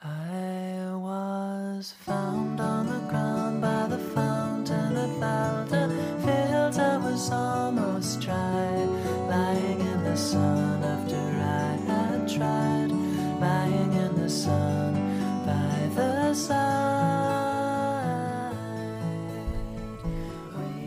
I was found on the ground by the fountain of Valda fields. I was almost dry, lying in the sun after I had tried, lying in the sun by the side.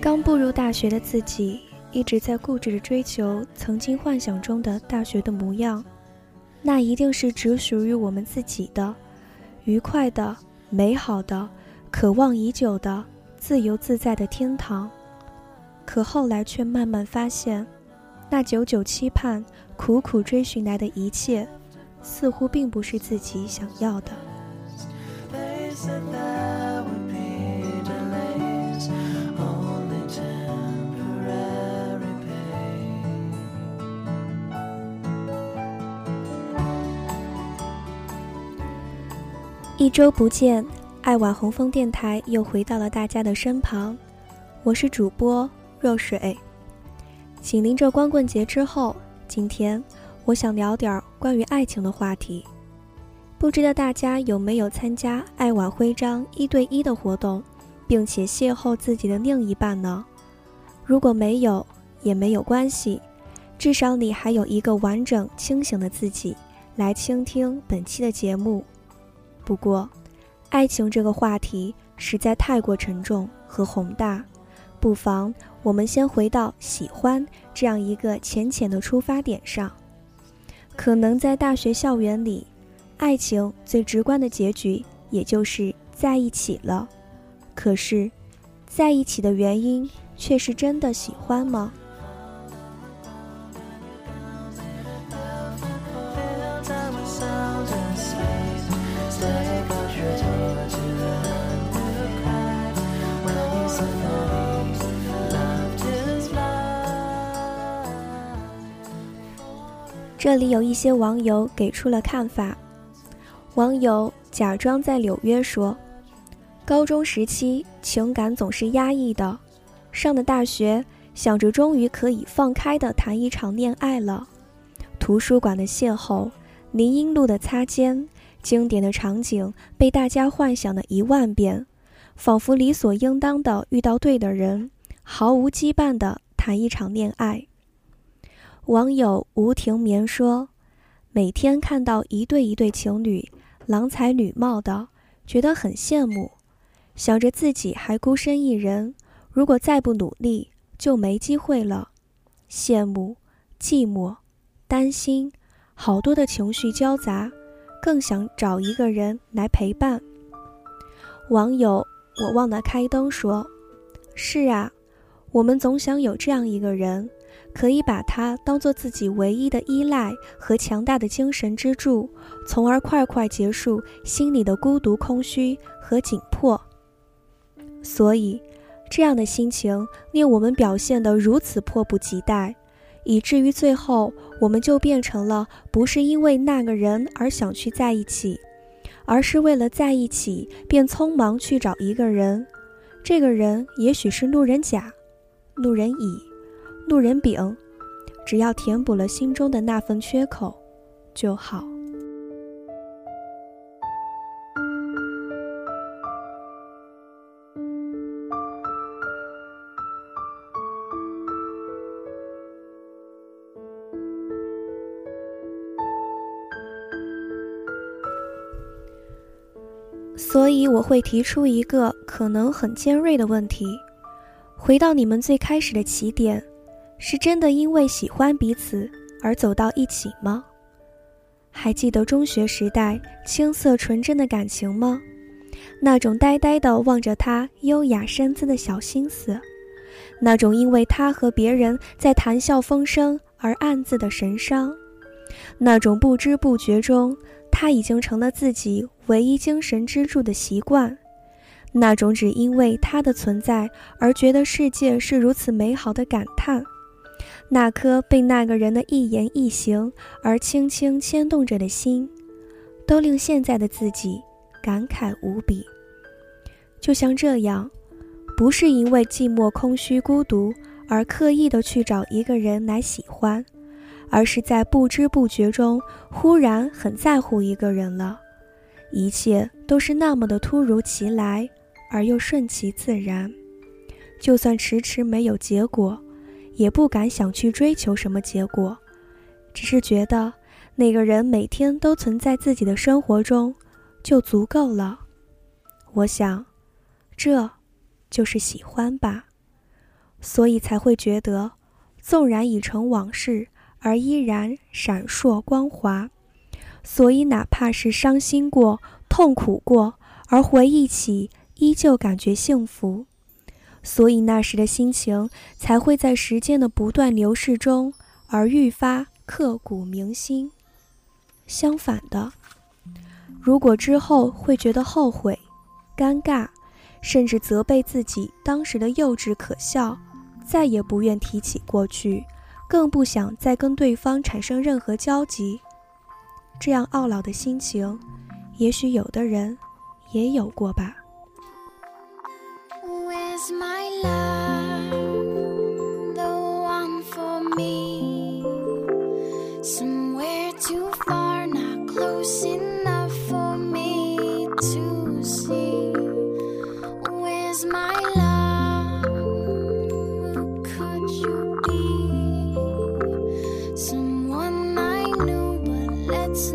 刚步入大学的自己，一直在固执地追求曾经幻想中的大学的模样，那一定是只属于我们自己的、愉快的、美好的、渴望已久的、自由自在的天堂。可后来却慢慢发现，那久久期盼、苦苦追寻来的一切，似乎并不是自己想要的。一周不见，爱晚红枫电台又回到了大家的身旁，我是主播若水。紧邻着光棍节之后，今天我想聊点儿关于爱情的话题。不知道大家有没有参加爱晚徽章一对一的活动，并且邂逅自己的另一半呢？如果没有，也没有关系，至少你还有一个完整清醒的自己来倾听本期的节目。不过，爱情这个话题实在太过沉重和宏大，不妨我们先回到喜欢这样一个浅浅的出发点上。可能在大学校园里，爱情最直观的结局也就是在一起了。可是，在一起的原因却是真的喜欢吗？这里有一些网友给出了看法。网友假装在纽约说：“高中时期情感总是压抑的，上了大学想着终于可以放开的谈一场恋爱了。图书馆的邂逅，林荫路的擦肩，经典的场景被大家幻想了一万遍，仿佛理所应当的遇到对的人，毫无羁绊的谈一场恋爱。”网友吴庭眠说：“每天看到一对一对情侣，郎才女貌的，觉得很羡慕，想着自己还孤身一人，如果再不努力，就没机会了。羡慕、寂寞、担心，好多的情绪交杂，更想找一个人来陪伴。”网友我忘了开灯说：“是啊，我们总想有这样一个人。”可以把它当做自己唯一的依赖和强大的精神支柱，从而快快结束心里的孤独、空虚和紧迫。所以，这样的心情令我们表现得如此迫不及待，以至于最后我们就变成了不是因为那个人而想去在一起，而是为了在一起便匆忙去找一个人。这个人也许是路人甲、路人乙。路人丙，只要填补了心中的那份缺口，就好。所以我会提出一个可能很尖锐的问题：回到你们最开始的起点。是真的因为喜欢彼此而走到一起吗？还记得中学时代青涩纯真的感情吗？那种呆呆地望着他优雅身姿的小心思，那种因为他和别人在谈笑风生而暗自的神伤，那种不知不觉中他已经成了自己唯一精神支柱的习惯，那种只因为他的存在而觉得世界是如此美好的感叹。那颗被那个人的一言一行而轻轻牵动着的心，都令现在的自己感慨无比。就像这样，不是因为寂寞、空虚、孤独而刻意的去找一个人来喜欢，而是在不知不觉中忽然很在乎一个人了，一切都是那么的突如其来，而又顺其自然。就算迟迟没有结果，也不敢想去追求什么结果，只是觉得那个人每天都存在自己的生活中，就足够了。我想，这，就是喜欢吧。所以才会觉得，纵然已成往事，而依然闪烁光华。所以，哪怕是伤心过、痛苦过，而回忆起，依旧感觉幸福。所以，那时的心情才会在时间的不断流逝中而愈发刻骨铭心。相反的，如果之后会觉得后悔、尴尬，甚至责备自己当时的幼稚可笑，再也不愿提起过去，更不想再跟对方产生任何交集。这样懊恼的心情，也许有的人也有过吧。was my love the one for me? Somewhere too far, not close enough for me to see. Where's my love? Could you be? Someone I knew, but let's.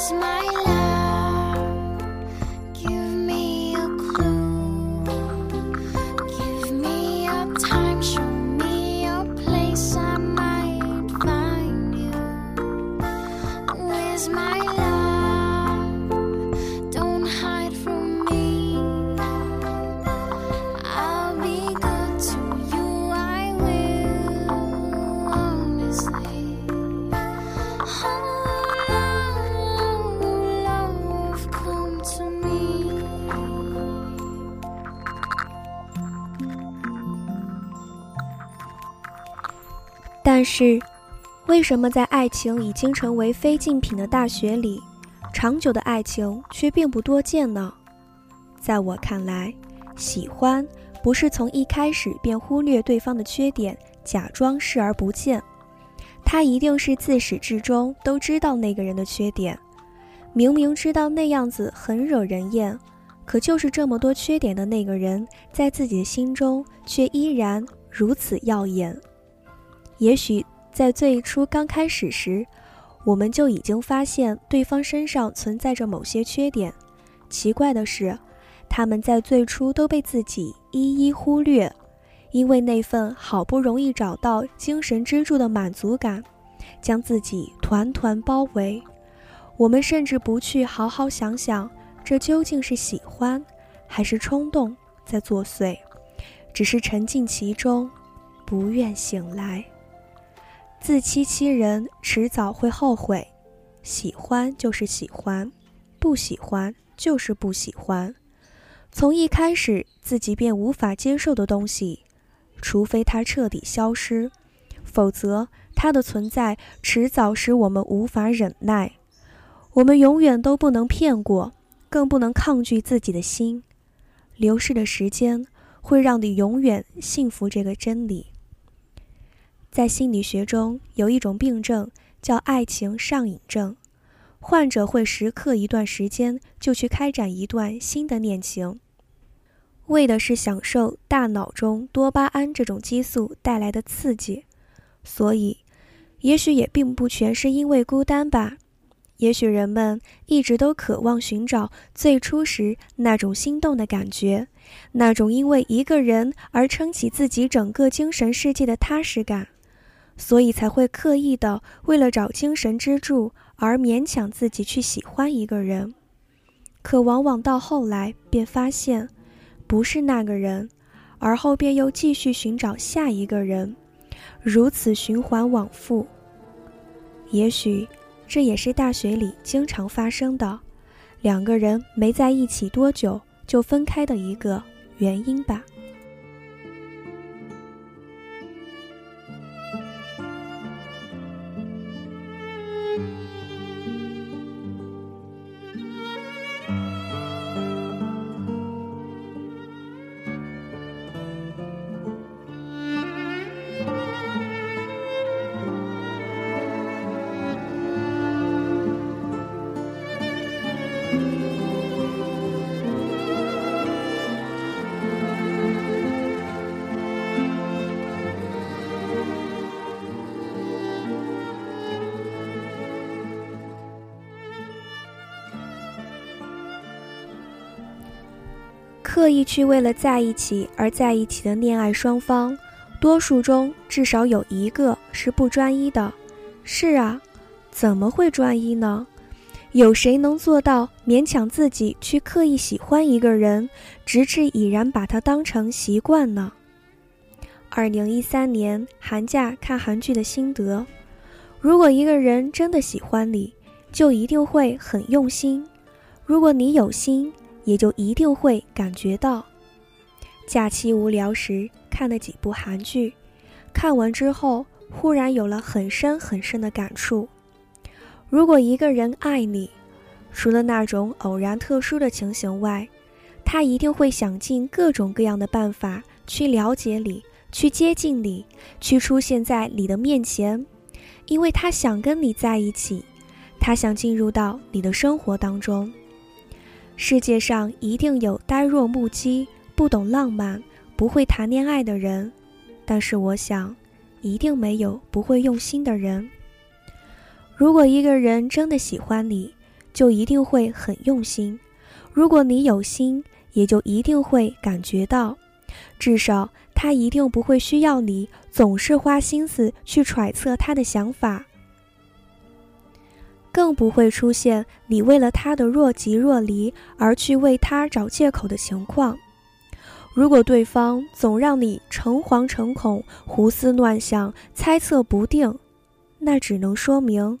Smile. 但是，为什么在爱情已经成为非竞品的大学里，长久的爱情却并不多见呢？在我看来，喜欢不是从一开始便忽略对方的缺点，假装视而不见，他一定是自始至终都知道那个人的缺点，明明知道那样子很惹人厌，可就是这么多缺点的那个人，在自己的心中却依然如此耀眼。也许在最初刚开始时，我们就已经发现对方身上存在着某些缺点。奇怪的是，他们在最初都被自己一一忽略，因为那份好不容易找到精神支柱的满足感，将自己团团包围。我们甚至不去好好想想，这究竟是喜欢，还是冲动在作祟，只是沉浸其中，不愿醒来。自欺欺人，迟早会后悔。喜欢就是喜欢，不喜欢就是不喜欢。从一开始自己便无法接受的东西，除非它彻底消失，否则它的存在迟早使我们无法忍耐。我们永远都不能骗过，更不能抗拒自己的心。流逝的时间会让你永远信服这个真理。在心理学中，有一种病症叫爱情上瘾症，患者会时刻一段时间就去开展一段新的恋情，为的是享受大脑中多巴胺这种激素带来的刺激。所以，也许也并不全是因为孤单吧。也许人们一直都渴望寻找最初时那种心动的感觉，那种因为一个人而撑起自己整个精神世界的踏实感。所以才会刻意的为了找精神支柱而勉强自己去喜欢一个人，可往往到后来便发现，不是那个人，而后便又继续寻找下一个人，如此循环往复。也许，这也是大学里经常发生的，两个人没在一起多久就分开的一个原因吧。刻意去为了在一起而在一起的恋爱双方，多数中至少有一个是不专一的。是啊，怎么会专一呢？有谁能做到勉强自己去刻意喜欢一个人，直至已然把他当成习惯呢？二零一三年寒假看韩剧的心得：如果一个人真的喜欢你，就一定会很用心；如果你有心，也就一定会感觉到。假期无聊时看了几部韩剧，看完之后忽然有了很深很深的感触。如果一个人爱你，除了那种偶然特殊的情形外，他一定会想尽各种各样的办法去了解你，去接近你，去出现在你的面前，因为他想跟你在一起，他想进入到你的生活当中。世界上一定有呆若木鸡、不懂浪漫、不会谈恋爱的人，但是我想，一定没有不会用心的人。如果一个人真的喜欢你，就一定会很用心；如果你有心，也就一定会感觉到。至少他一定不会需要你总是花心思去揣测他的想法。更不会出现你为了他的若即若离而去为他找借口的情况。如果对方总让你诚惶诚恐、胡思乱想、猜测不定，那只能说明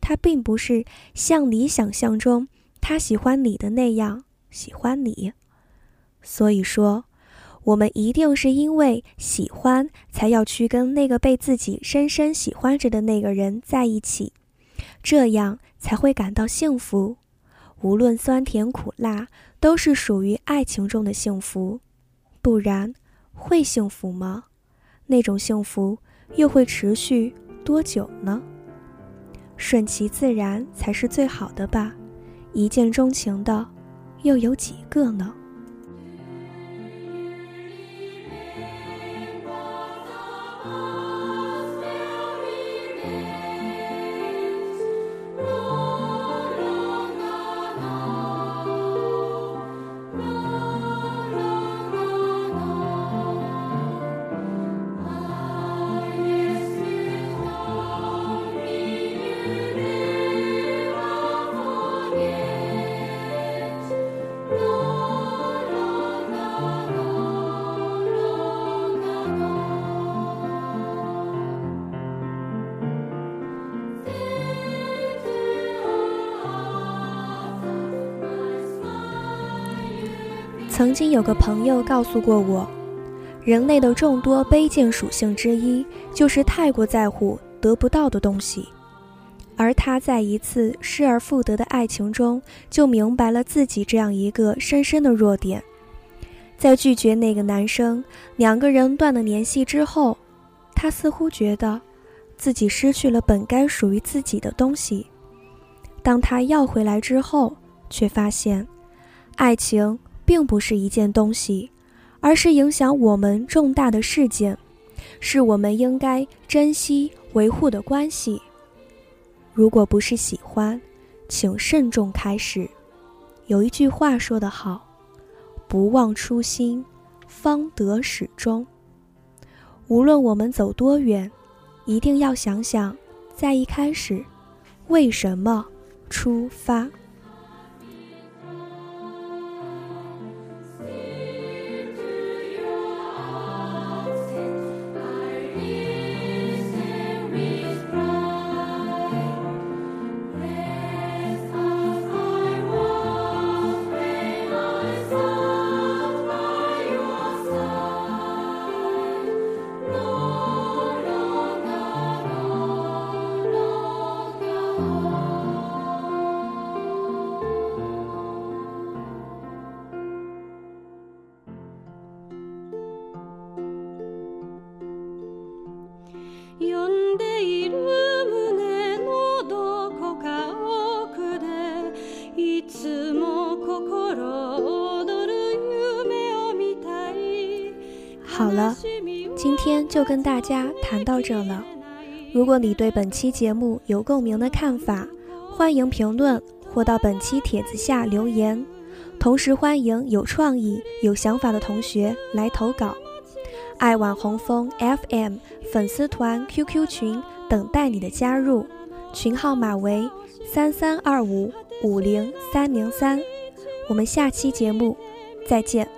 他并不是像你想象中他喜欢你的那样喜欢你。所以说，我们一定是因为喜欢，才要去跟那个被自己深深喜欢着的那个人在一起。这样才会感到幸福，无论酸甜苦辣，都是属于爱情中的幸福。不然，会幸福吗？那种幸福又会持续多久呢？顺其自然才是最好的吧。一见钟情的，又有几个呢？曾经有个朋友告诉过我，人类的众多卑贱属性之一就是太过在乎得不到的东西，而他在一次失而复得的爱情中就明白了自己这样一个深深的弱点。在拒绝那个男生，两个人断了联系之后，他似乎觉得自己失去了本该属于自己的东西。当他要回来之后，却发现，爱情。并不是一件东西，而是影响我们重大的事件，是我们应该珍惜维护的关系。如果不是喜欢，请慎重开始。有一句话说得好：“不忘初心，方得始终。”无论我们走多远，一定要想想，在一开始，为什么出发。you. 好了，今天就跟大家谈到这了。如果你对本期节目有共鸣的看法，欢迎评论或到本期帖子下留言。同时欢迎有创意、有想法的同学来投稿。爱晚红枫 FM 粉丝团 QQ 群等待你的加入，群号码为三三二五五零三零三。我们下期节目再见。